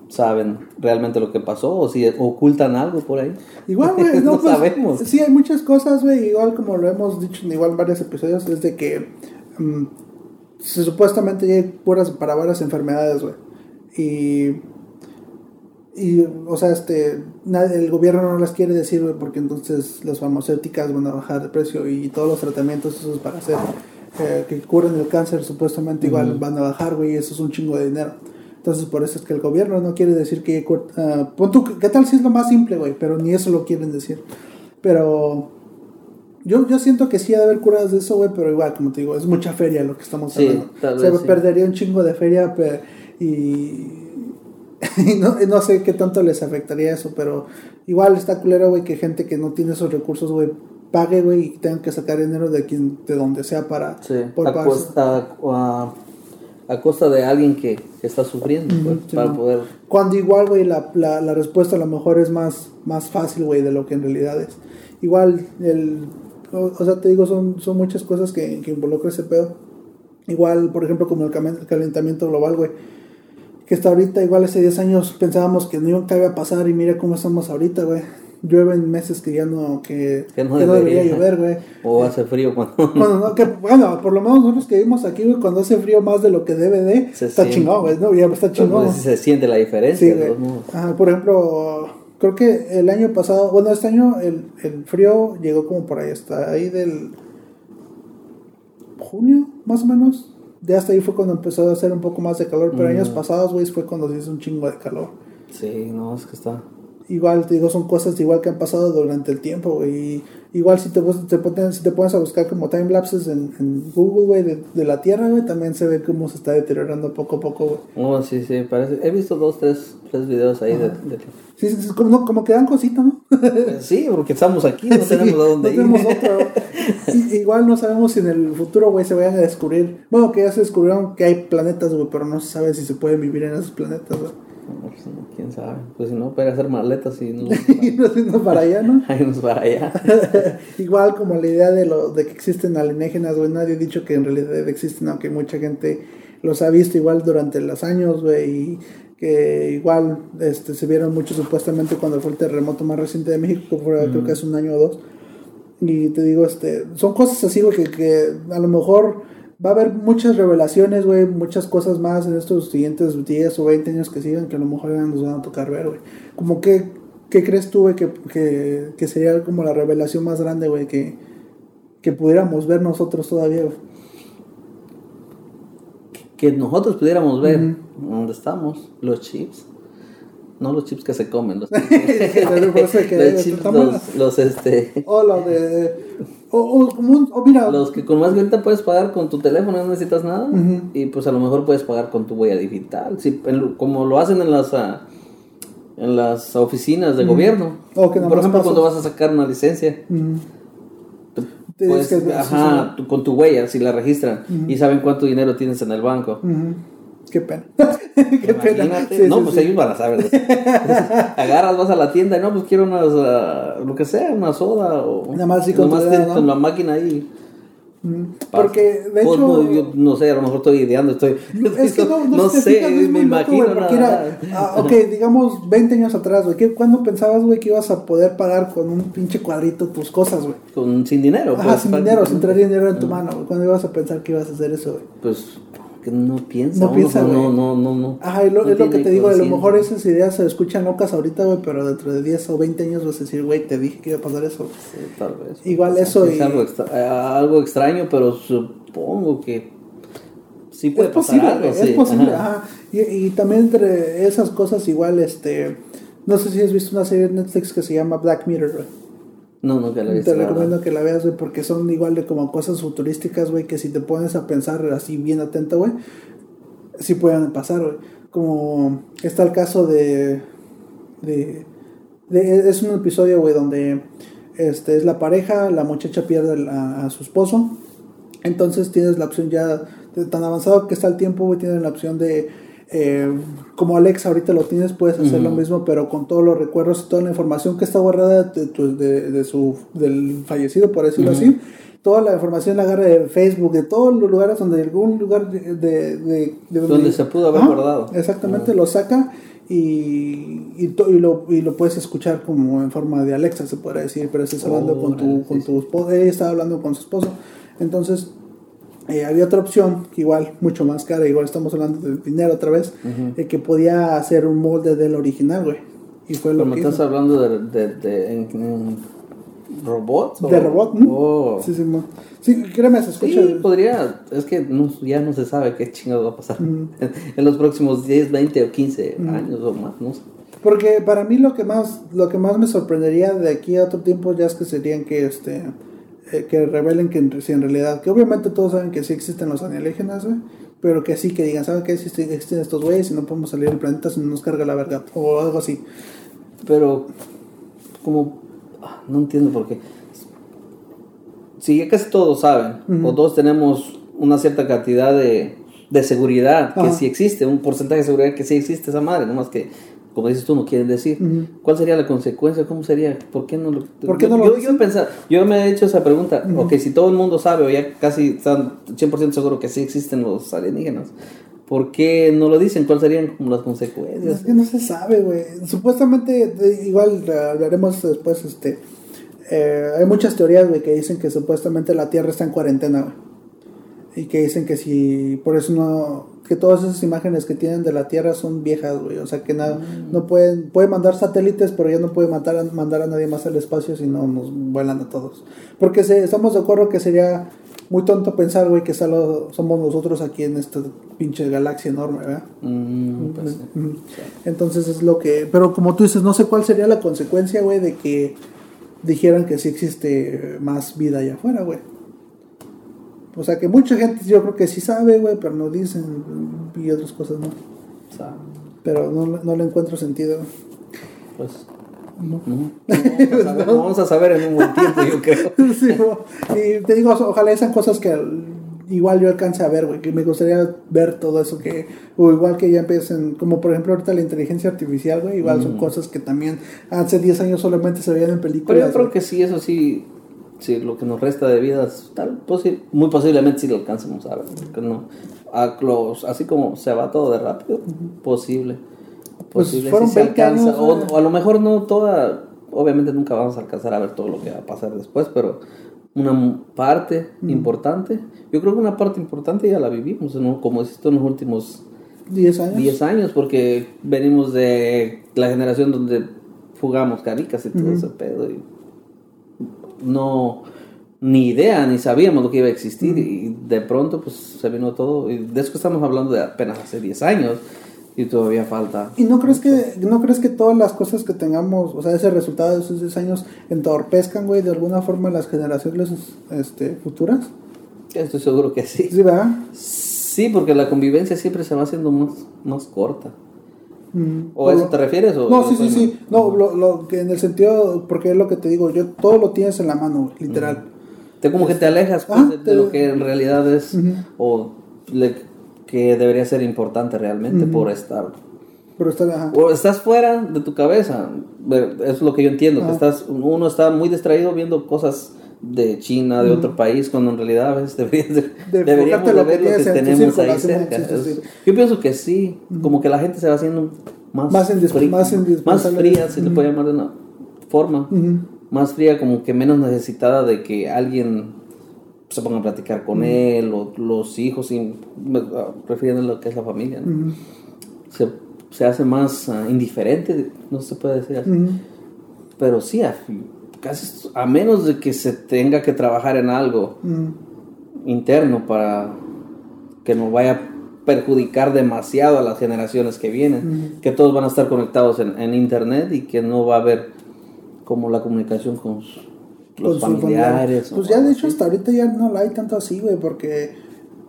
saben realmente lo que pasó o si ocultan algo por ahí. Igual, güey, no, No pues, sabemos. Sí, hay muchas cosas, güey. Igual como lo hemos dicho en igual varios episodios, es de que mm, se, supuestamente hay curas para varias enfermedades, güey. Y, y, o sea, este, el gobierno no las quiere decir, güey, porque entonces las farmacéuticas van a bajar de precio y todos los tratamientos esos para hacer eh, que curen el cáncer supuestamente igual van a bajar, güey, y eso es un chingo de dinero. Entonces, por eso es que el gobierno no quiere decir que... ah, pon tú, ¿Qué tal si es lo más simple, güey? Pero ni eso lo quieren decir. Pero... Yo, yo siento que sí ha de haber curadas de eso, güey, pero igual, como te digo, es mucha feria lo que estamos Sí, hablando. tal Se vez sí. perdería un chingo de feria y... y no, no sé qué tanto les afectaría eso, pero igual está culero, güey, que gente que no tiene esos recursos, güey, pague, güey, y tengan que sacar dinero de quien, de donde sea para... Sí, por a, costa, a, a costa de alguien que, que está sufriendo, pues, sí, para poder... Cuando igual, güey, la, la, la respuesta a lo mejor es más, más fácil, güey, de lo que en realidad es. Igual, el, o, o sea, te digo, son, son muchas cosas que, que involucra ese pedo. Igual, por ejemplo, como el calentamiento global, güey. Que hasta ahorita, igual hace 10 años pensábamos que no iba a pasar y mira cómo estamos ahorita, güey. Llueve en meses que ya no, que, Que no que no debería llover, güey. O hace frío cuando... Bueno, no, que, bueno, por lo menos nosotros que vivimos aquí, güey, cuando hace frío más de lo que debe de, Se está siente. chingón, güey, ¿no? Ya está chingón. Se siente la diferencia. Sí, de. Ajá, por ejemplo, creo que el año pasado, bueno, este año el, el frío llegó como por ahí, hasta ahí del junio, más o menos. Ya hasta ahí fue cuando empezó a hacer un poco más de calor, pero Mm. años pasados, güey, fue cuando se hizo un chingo de calor. Sí, no, es que está... Igual, te digo, son cosas igual que han pasado durante el tiempo, güey. y Igual si te, te si te pones a buscar como timelapses en, en Google, güey, de, de la Tierra, güey, también se ve cómo se está deteriorando poco a poco, güey. Oh, sí, sí, parece... He visto dos, tres, tres videos ahí de... De- Sí, sí, sí, como, no, como que dan cosita, ¿no? Sí, porque estamos aquí, no Sí, tenemos a dónde no ir. tenemos otro. Igual no sabemos si en el futuro, güey, se vayan a descubrir. Bueno, que ya se descubrieron que hay planetas, güey, pero no se sabe si se pueden vivir en esos planetas, güey. Quién sabe. Pues si no, puede hacer maletas y no. Y no siendo para allá, ¿no? Nos para allá. Igual como la idea de lo de que existen alienígenas, güey, nadie ha dicho que en realidad existen, aunque mucha gente los ha visto igual durante los años, güey, y que igual este, se vieron mucho supuestamente cuando fue el terremoto más reciente de México, fue creo que hace un año o dos. Y te digo, este, son cosas así, güey, que, que a lo mejor va a haber muchas revelaciones, güey, muchas cosas más en estos siguientes 10 o 20 años que sigan que a lo mejor ya nos van a tocar ver, güey. Como que, ¿qué crees tú, güey, que, que, que sería como la revelación más grande, güey, que, que pudiéramos ver nosotros todavía, güey? Que nosotros pudiéramos ver dónde estamos, los chips. No los chips que se comen, los, eso que- los chips, los, los, este. O lo de... O, o mira... Los que con más ahorita puedes pagar con tu teléfono, no necesitas nada. Y pues a lo mejor puedes pagar con tu huella digital. En lo- como lo hacen en las ah, en las oficinas de gobierno. Por ejemplo, cuando vas a sacar una licencia. puedes- que- ajá, con tu huella, si la registran. Y saben cuánto dinero tienes en el banco. Qué pena. Qué pena. Imagínate. Sí, no, sí, pues sí. ellos van a saber. Agarras, vas a la tienda y no, pues quiero unas, ah, lo que sea, una soda o. Nada más así con nomás ¿no? la máquina ahí. Mm. Porque, de Pues, hecho... no, yo no sé, a lo mejor estoy ideando, estoy. Es que no, no, no sé, fijas, es me loco, imagino güey, porque nada. era, ah, ok, digamos 20 años atrás, güey, ¿qué- ¿cuándo pensabas, güey, que ibas a poder pagar con un pinche cuadrito tus cosas, güey? Con, sin dinero. Ajá, pues, sin dinero, sin traer dinero en tu mano, güey. ¿Cuándo ibas a pensar que ibas a hacer eso, güey? Pues, porque no piensa. No uno, piensa, no, güey. no, no, no. Ajá, lo- no es lo que te digo, a lo mejor esas ideas se escuchan locas ahorita, güey, pero dentro de 10 o 20 años vas a decir, güey, te dije que iba a pasar eso. Sí, tal vez. Igual eso Es y- algo, extra- eh, algo extraño, pero supongo que sí puede es pasar posible, algo. güey, es sí, posible, ajá. ajá. Y, y también entre esas cosas, igual, este, no sé si has visto una serie de Netflix que se llama Black Mirror, güey. No, nunca lo he visto. Te la recomiendo que la veas, güey, porque son igual de como cosas futurísticas, güey, que si te pones a pensar así bien atento, güey, sí pueden pasar, güey. Como está el caso de, de, de- es un episodio, güey, donde este es la pareja, la muchacha pierde a, a su esposo, entonces tienes la opción ya de tan avanzado que está el tiempo, güey, tienes la opción de eh, como Alexa ahorita lo tienes, puedes hacer lo mismo, pero con todos los recuerdos y toda la información que está guardada de, tu- de, de su del fallecido, por decirlo así. Toda la información la agarra de Facebook, de todos los lugares donde algún lugar de, de, de- de Donde se pudo haber guardado. Exactamente, lo saca y, y, to- y lo, y lo puedes escuchar como en forma de Alexa, se podría decir, pero estás hablando con tu, con tu esposo, ella estaba hablando con su esposo. Entonces, eh, había otra opción, igual, mucho más cara, igual estamos hablando de dinero otra vez, eh, que podía hacer un molde del original, güey. Y fue Pero lo me que estás hizo. hablando de, de, de en- en robots. o- De robot, ¿no? Oh. Sí, sí, sí, créeme, se escucha. Sí, podría, es que no- ya no se sabe qué chingados va a pasar en, en los próximos 10, 20 o 15 Mm. años o más, no sé. Porque para mí lo que más lo que más me sorprendería de aquí a otro tiempo ya es que serían que este eh, que revelen que si en realidad que obviamente todos saben que sí existen los alienígenas, pero que sí que digan, ¿saben qué? Sí existen, estos güeyes y no podemos salir del planeta si no nos carga la verga o algo así. Pero, como, ah, no entiendo por qué. Si ya casi todos saben, o todos tenemos una cierta cantidad de, de seguridad, que sí existe, un porcentaje de seguridad que sí existe esa madre, nomás que, como dices tú, no quieren decir. ¿Cuál sería la consecuencia? ¿Cómo sería? ¿Por qué no lo, ¿Por qué yo, no lo yo, dicen? yo, pensaba- yo me he hecho esa pregunta, Ujú. ok, si todo el mundo sabe, o ya casi están 100% seguro que sí existen los alienígenas, ¿por qué no lo dicen? ¿Cuáles serían como las consecuencias? Es que no se sabe, güey. Supuestamente, igual eh, hablaremos después, este... eh, hay muchas teorías, güey, que dicen que supuestamente la Tierra está en cuarentena, güey. Y que dicen que si... Por eso no... Que todas esas imágenes que tienen de la Tierra son viejas, güey. O sea, que nada, no pueden... Pueden mandar satélites, pero ya no pueden mandar a, mandar a nadie más al espacio si no nos vuelan a todos. Porque se, estamos de acuerdo que sería muy tonto pensar, güey, que solo somos nosotros aquí en esta pinche galaxia enorme, ¿verdad? Mm, pues sí. Entonces es lo que. Pero como tú dices, no sé cuál sería la consecuencia, güey, de que dijeran que sí existe más vida allá afuera, güey. O sea que mucha gente yo creo que sí sabe, güey, pero no dicen y otras cosas no. O sea, Pero no, le- no le encuentro sentido. pues No. No, vamos, a saber, no vamos a saber en un buen tiempo, yo creo. Sí, y te digo, ojalá sean cosas que igual yo alcance a ver, güey, que me gustaría ver todo eso que, o igual que ya empiecen, como por ejemplo ahorita la inteligencia artificial, güey, igual son Mm. cosas que también hace 10 años solamente se veían en películas. Pero yo creo que sí, eso sí, sí, lo que nos resta de vida, es tal, posi- muy posiblemente sí lo alcancemos a ver. porque no, a los, así como se va todo de rápido, posible. Pues Posible sí se 20 alcanza, años, o, a lo mejor no toda, obviamente nunca vamos a alcanzar a ver todo lo que va a pasar después, pero una parte importante, yo creo que una parte importante ya la vivimos, ¿no? como dices tú, en los últimos 10 años. 10 años, porque venimos de la generación donde jugamos caricas y todo ese pedo. Y no, ni idea, ni sabíamos lo que iba a existir. Y de pronto, pues se vino todo. Y de eso que estamos hablando de apenas hace 10 años. Y todavía falta. ¿Y no crees que no crees que todas las cosas que tengamos, o sea, ese resultado de esos 10 años entorpezcan, güey, de alguna forma las generaciones este, futuras? Estoy seguro que sí. Sí, ¿verdad? Sí, porque la convivencia siempre se va haciendo más, más corta. Mm. ¿O a eso te refieres? O No, sí, sí, sí. No, lo, lo que en el sentido, porque es lo que te digo, yo todo lo tienes en la mano, literal. Te como que te alejas pues, Ah, de, lo que en realidad es o le- que debería ser importante realmente Ujú. por estar Pero está, ajá. o estás fuera de tu cabeza es lo que yo entiendo que estás uno está muy distraído viendo cosas de China de otro país cuando en realidad a veces deberías de- De deberíamos de ver lo que tenemos ahí cerca Es- yo pienso que sí como que la gente se va haciendo más Más indis- frí- más indispensable. fría si le puede llamar de una forma más fría, como que menos necesitada de que alguien se pongan a platicar con él, o los hijos, y, ah, refiriendo a lo que es la familia, se, se hace más ah, indiferente, no se puede decir así. Pero sí, a, casi, a menos de que se tenga que trabajar en algo Ujú. interno para que no vaya a perjudicar demasiado a las generaciones que vienen, que todos van a estar conectados en, en internet y que no va a haber como la comunicación con los con familiares. familia. Pues ya de hecho hasta ahorita ya no la hay tanto así, güey, porque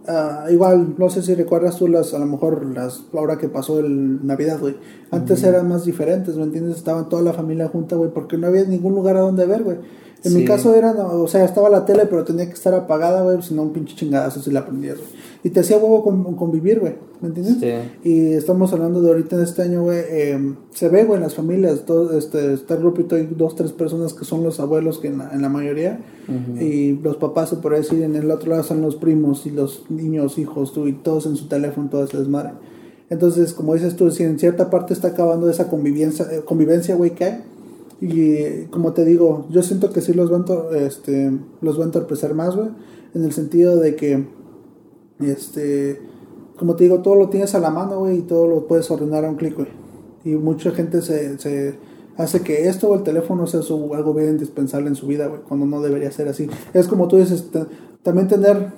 ah, igual, no sé si recuerdas tú las, a lo mejor las, ahora que pasó el Navidad, güey. Antes eran más diferentes, ¿me entiendes? Estaban toda la familia junta, güey, porque no había ningún lugar a donde ver, güey. En mi caso era, o sea, estaba la tele, pero tenía que estar apagada, güey, si no un pinche chingadazo si la prendías, güey. Y te hacía huevo con- convivir, güey, ¿me entiendes? Sí. Y estamos hablando de ahorita en este año, güey, eh, se ve, güey, en las familias, todo, este, está el grupito y dos, tres personas que son los abuelos, que en la, en la mayoría, y los papás, se podría decir, en el otro lado están los primos y los niños, hijos, tú, y todos en su teléfono, todo ese desmadre. Entonces, como dices tú, si en cierta parte está acabando esa convivencia, eh, convivencia, güey, que hay, y como te digo, yo siento que sí los va a, entor- este, los va a entorpecer más, güey, en el sentido de que, este, como te digo, todo lo tienes a la mano, güey, y todo lo puedes ordenar a un clic, güey. Y mucha gente se, se hace que esto o el teléfono sea su, algo bien indispensable en su vida, güey, cuando no debería ser así. Es como tú dices, ta- también tener,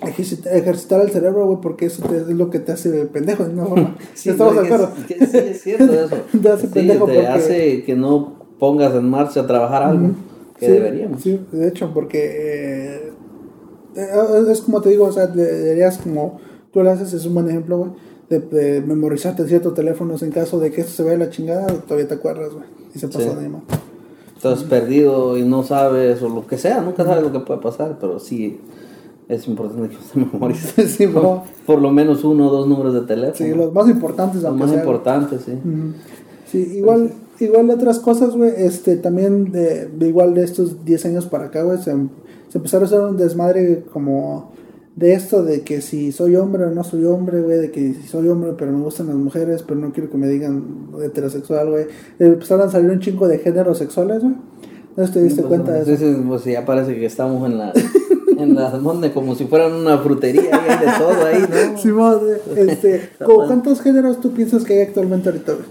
ejercit- ejercitar el cerebro, güey, porque eso te- es lo que te hace pendejo, de una forma. Sí, ¿Estamos de no, que acuerdo? es- que sí, es cierto eso. Te hace Sí, pendejo te porque- hace que no pongas en marcha a trabajar algo que Sí, deberíamos. Sí, de hecho, porque eh, es como te digo, o sea, de- deberías como tú lo haces, es un buen ejemplo, güey, de, de memorizarte ciertos teléfonos en caso de que esto se vaya a la chingada, todavía te acuerdas, güey, y se pasó Sí. de más. Estás perdido y no sabes, o lo que sea, nunca sabes lo que puede pasar, pero sí es importante que usted memorice. Sí. Por lo menos uno o dos números de teléfono. Sí, los más importantes, Lo aunque más sea, güey. importante, sí. Sí, igual, igual de otras cosas, güey, este, también de, de igual de estos 10 años para acá, güey, se, se empezaron a hacer un desmadre como de esto de que si soy hombre o no soy hombre, güey, de que si soy hombre pero me gustan las mujeres, pero no quiero que me digan heterosexual, güey. Empezaron a salir un chingo de géneros sexuales, güey. No te diste Pues, cuenta de eso. entonces, pues ya parece que estamos en la en la donde como si fueran una frutería hay de todo ahí, ¿no? Simón, este, ¿cu- ¿cuántos géneros tú piensas que hay actualmente ahorita, güey?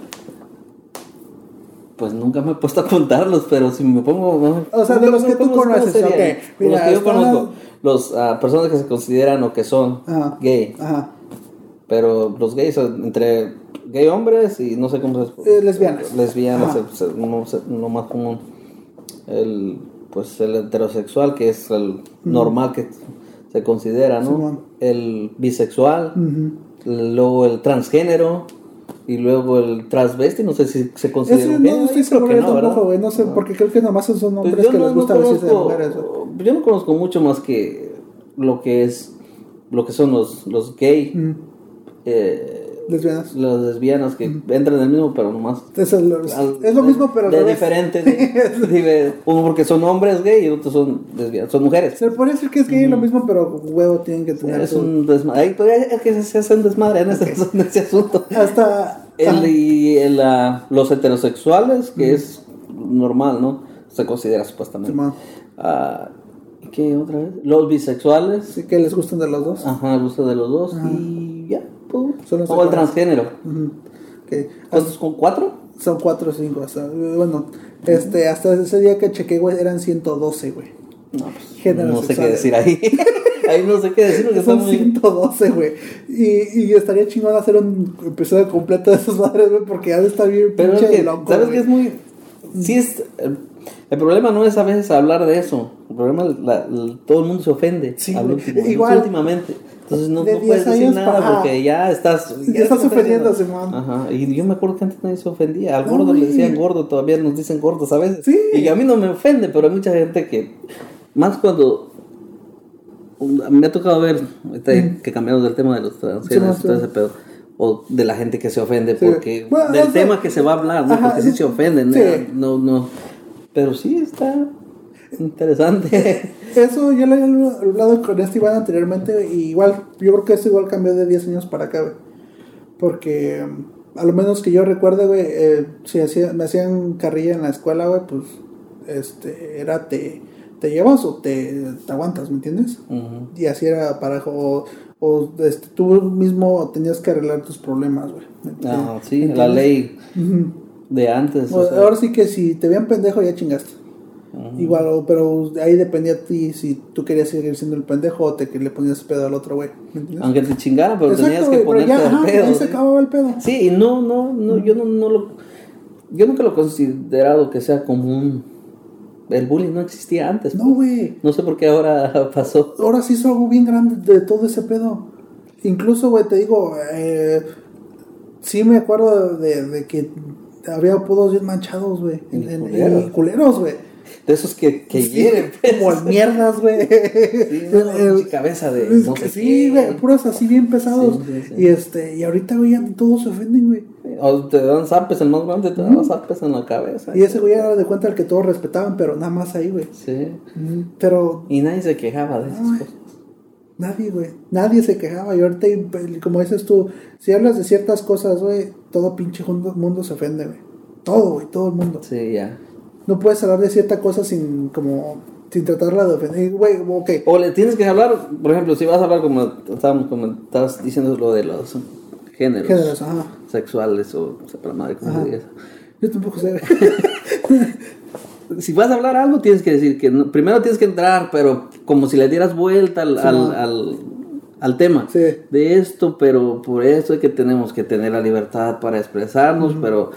Pues nunca me he puesto a contarlos, pero si me pongo. O sea, de los que tú ¿Cómo- cómo conoces, sería? ok, Los mira, que yo conozco, los ah, personas que se consideran o que son Ajá. gay, Ajá. pero los gays entre gay hombres y no sé cómo se Eh, lesbianas. lesbianas, Ajá. se- se- no lo más común. El, pues el heterosexual, que es el normal que se considera, ¿no? El bisexual, luego el transgénero y luego el transvesti, no sé si se considera Ese un no género, estoy seguro que no, tampoco, güey. No sé, porque creo que nomás son Pues hombres yo que no- les no gusta vestirse de mujeres, güey. Yo no conozco mucho más que lo que es lo que son los, los gay, Mm, eh, Lesbianas. las lesbianas que entran en el mismo, pero nomás Es, el- al- es lo mismo, pero de revés. diferente. sí. Dive- Uno porque son hombres gay y otros son lesbianas, son mujeres. Se puede decir que es gay lo mismo, pero huevo tienen que tener. Es un desmadre. Ay, pues, Es que se hacen desmadre en ese, en ese asunto. Hasta. El, y el, ah, los heterosexuales, que es normal, ¿no? Se considera supuestamente. Ah, ¿Qué otra vez? Los bisexuales. Sí, que les gustan de los dos. Ajá, de los dos. Y ya, pues. Son los O el transgénero. Ujú. Ok. ¿Cuántos con cuatro? Son cuatro o cinco. Hasta, bueno, este, hasta ese día que chequé, güey, eran 112, güey. No, pues. No sé qué decir ahí. ahí no sé qué decir porque Son muy. 112, güey. Y, y estaría chingón hacer un episodio completo de esos madres, güey, porque ya está bien Pero es pinche que, loco, ¿sabes qué es muy.? Sí, es. El, el problema no es a veces hablar de eso. El problema es la- la- todo el mundo se ofende. Sí, al último, Igual. últimamente. Entonces no, De no 10 puedes decir años nada para- porque ya estás. Ya estás te ofendiendo, ofendiendo. Simón. Ajá. Y yo me acuerdo que antes nadie se ofendía. Al gordo le decían gordo, todavía nos dicen gordos a veces. Sí. Y a mí no me ofende, pero hay mucha gente que. Más cuando. Me ha tocado ver, ahorita que cambiamos del tema de los transgéneros Sí, todo sí. ese pedo, o de la gente que se ofende Sí. porque Bueno, del o sea, tema que se va a hablar, ¿no? ajá, porque sí se ofenden, sí. ¿no? no, no. Pero sí está interesante. Eso ya lo había hablado con este Iván anteriormente. Y igual, yo creo que esto igual cambió de 10 años para acá, güey. Porque mm, a lo menos que yo recuerde, güey, eh, si hacía, me hacían carrilla en la escuela, güey, pues este era te, ¿te llevas o te, te aguantas, ¿me entiendes? Y así era parejo. O, o, este, tú mismo tenías que arreglar tus problemas, güey. Ah, sí, la ley de antes. o sea, ahora sí que si te veían pendejo ya chingaste. Igual, pero de ahí dependía a ti si tú querías seguir siendo el pendejo o te le ponías pedo al otro güey. Aunque te chingaran, pero Exacto, tenías que ponerte ya, al ajá, pedo. ahí se acababa el pedo. Sí, y no, no, no, yo no, no lo, yo nunca lo he considerado que sea común. El bullying no existía antes. No, güey. No sé por qué ahora pasó. Ahora sí hizo algo bien grande de todo ese pedo. Incluso, güey, te digo, eh, sí me acuerdo de, de que había apodos bien manchados, güey. En, Y en- culeros. y culeros, güey. De esos que, que Sí, hieren. pues. Como el mierdas, güey. Sí, no, cabeza de no sé sí, güey, puros así bien pesados. Sí. Y este, y ahorita, güey, ya todos se ofenden, güey. O te dan zapes, el más grande te dan zapes en la cabeza. Y ese güey era de cuenta el que todos respetaban, pero nada más ahí, güey. Sí. Pero Y nadie se quejaba de esas cosas. nadie, güey. Nadie se quejaba. Y ahorita, y como dices tú, si hablas de ciertas cosas, güey, todo pinche mundo, mundo se ofende, güey. Todo, güey, todo el mundo. Sí, ya. No puedes hablar de cierta cosa sin, como, sin tratarla de ofender. Güey, ok. O le tienes que hablar, por ejemplo, si vas a hablar como estábamos como estabas diciendo lo de los géneros, Géneros, ajá. sexuales o sé para madre cómo Ajá. se diga. Yo tampoco sé. Si vas a hablar algo tienes que decir que no- primero tienes que entrar, pero como si le dieras vuelta al, Sí, al, no. al- al tema Sí. de esto, pero por eso es que tenemos que tener la libertad para expresarnos, pero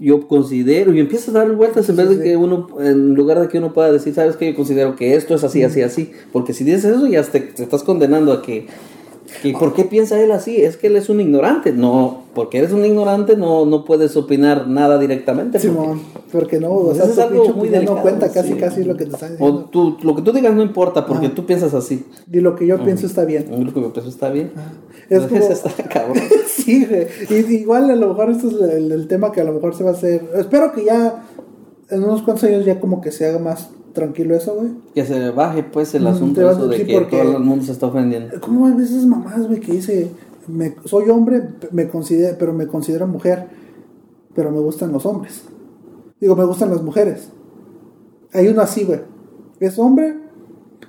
yo considero, y empiezas a dar vueltas en Sí, vez de sí. que uno, en lugar de que uno pueda decir, sabes que yo considero que esto es así, así, así, porque si dices eso ya te, te estás condenando a que, que ¿por qué piensa él así? Es que él es un ignorante, no, porque eres un ignorante no, no puedes opinar nada directamente. porque- Simón, porque no, o Pues sea, es algo muy opinión no delicado, cuenta casi, sí. casi lo que te están O diciendo. tú, lo que tú digas no importa porque Ajá. tú piensas así. Y lo que yo pienso está bien. Grupo que piensa está bien. Es Entonces como- está cabrón. sí, güey. Y, igual a lo mejor esto es el, el tema que a lo mejor se va a hacer. Espero que ya en unos cuantos años ya como que se haga más tranquilo eso, güey. Que se baje pues el Mm, asunto eso de que todo el mundo se está ofendiendo. ¿Cómo hay veces mamás, güey, que dice, me, soy hombre, me considero, pero me considero mujer, pero me gustan los hombres? Digo, me gustan las mujeres. Hay uno así, güey. Es hombre,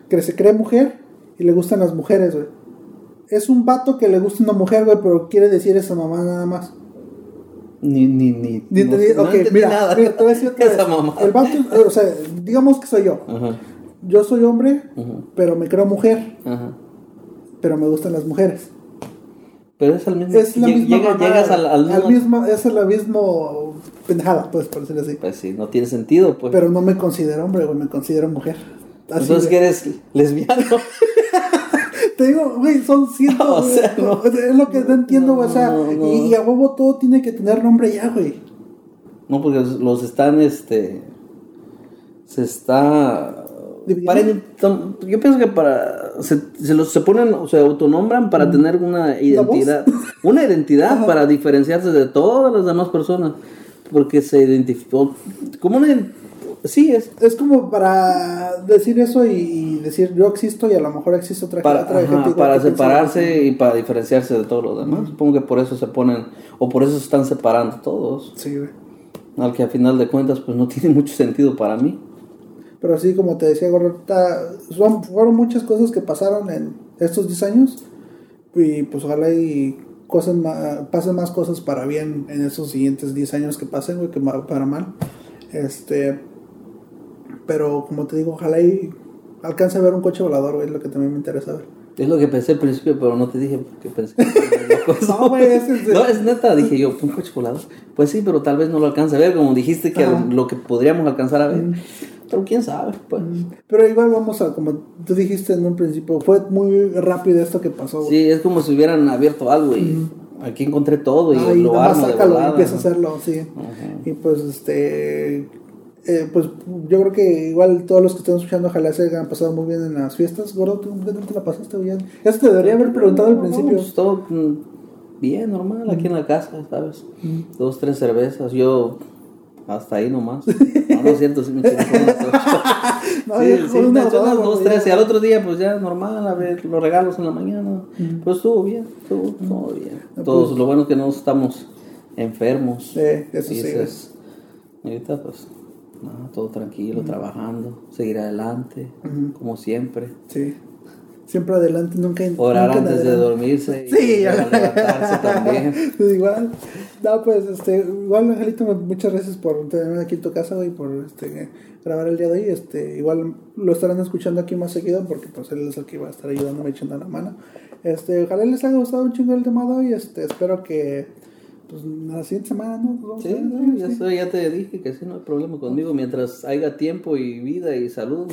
que se cree mujer y le gustan las mujeres, güey. Es un vato que le gusta una mujer, güey, pero quiere decir esa mamá nada más. Ni, ni, ni. Ni no, entendí- no entendí mira, nada. mira, te voy a decir otra Esa mamá. El vato, o sea, digamos que soy yo. Ajá, Yo soy hombre, Ujú. pero me creo mujer, ajá. pero me gustan las mujeres. Pero es el mismo. Es la misma llega- llegas al, al al mismo- es la misma pendejada, pues, por decirlo así. Pues sí, no tiene sentido, pues. Pero no me considero hombre, güey, me considero mujer. Así, Entonces que güey. eres lesbiano. Te digo, güey, son cientos, O güey. sea, no. Es lo que no entiendo. O sea. Y, y a huevo todo tiene que tener nombre ya, güey. No, porque los están, este, se está... Yo pienso que para, se, se los se ponen, o se autonombran para tener una identidad, una identidad Ajá. para diferenciarse de todas las demás personas, porque se identificó como una, sí es, Es como para decir eso y, y decir yo existo y a lo mejor existe otra, para, otra ajá, gente para separarse y para diferenciarse de todos los demás. Supongo que por eso se ponen, o por eso se están separando todos, Sí, güey. al que a final de cuentas pues no tiene mucho sentido para mí. Pero así como te decía, Gordita, son, fueron muchas cosas que pasaron en estos 10 años. Y pues ojalá y cosas ma- pasen más cosas para bien en esos siguientes 10 años que pasen, güey, que para mal. Este. Pero como te digo, ojalá y alcance a ver un coche volador, güey, es lo que también me interesa ver. Es lo que pensé al principio, pero no te dije porque pensé que. No, güey, es en serio. No, es neta, dije yo, un coche volador. Pues sí, pero tal vez no lo alcance a ver, como dijiste que Ajá. lo que podríamos alcanzar a ver. Pero quién sabe, pues. Pero igual vamos a, como tú dijiste en un principio, fue muy rápido esto que pasó, güey. Sí, es como si hubieran abierto algo y aquí encontré todo y lo armo de sácalo y volada, empieza a hacerlo, sí. Ajá. Y pues, este. Eh, pues yo creo que igual todos los que están escuchando, ojalá se hayan pasado muy bien en las fiestas. Gordo, ¿tú qué te la pasaste bien? Eso te debería haber preguntado al principio. pues, todo mm, bien, normal, aquí en la casa, ¿sabes? Dos, tres cervezas, yo hasta ahí nomás. No, no es cierto, sí me eché. No, sí, sí, una dos, tres, y al otro día pues ya normal, a ver los regalos en la mañana. Pero estuvo bien, estuvo todo bien. Ah, Todos, pues. lo bueno es que no estamos enfermos. Eh, eso sí, güey. es- ahorita pues No, todo tranquilo, trabajando, seguir adelante, como siempre. Sí. Siempre adelante, nunca Orar nunca antes de dormirse y Sí, levantarse también. Pues igual, no, pues, este, igual, Angelito, muchas gracias por tenerme aquí en tu casa y por este, grabar el día de hoy. Este, igual lo estarán escuchando aquí más seguido porque pues él es el que va a estar ayudándome echando la mano. Este, ojalá les haya gustado un chingo el tema de hoy. Este, espero que pues la siguiente semana, ¿no? Vamos Sí, a ver, no, ya, sí. te dije que sí, no hay problema conmigo. Mientras haya tiempo y vida y salud.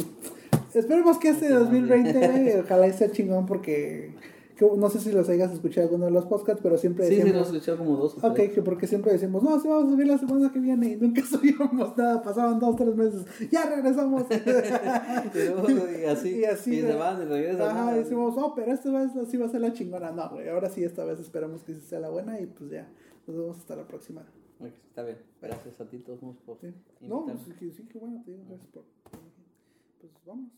Esperemos que este 2020, güey, ojalá sea chingón porque que no sé si los hayas escuchado alguno de los podcasts, pero siempre Sí, sí, decimos, lo he escuchado como dos Ok, que porque siempre decimos, no, sí vamos a subir la semana que viene y nunca subíamos nada, pasaban dos, tres meses, ya regresamos. Y así, Y así, y se van y regresan. Ajá, decimos, oh, pero esta vez sí va a ser la chingona. No, güey, ahora sí, esta vez esperamos que sí sea la buena y pues ya, nos vemos hasta la próxima. Está bien, gracias a ti todos por Sí. No, pues, sí, sí, qué bueno, te digo, gracias por... Pues. Vamos.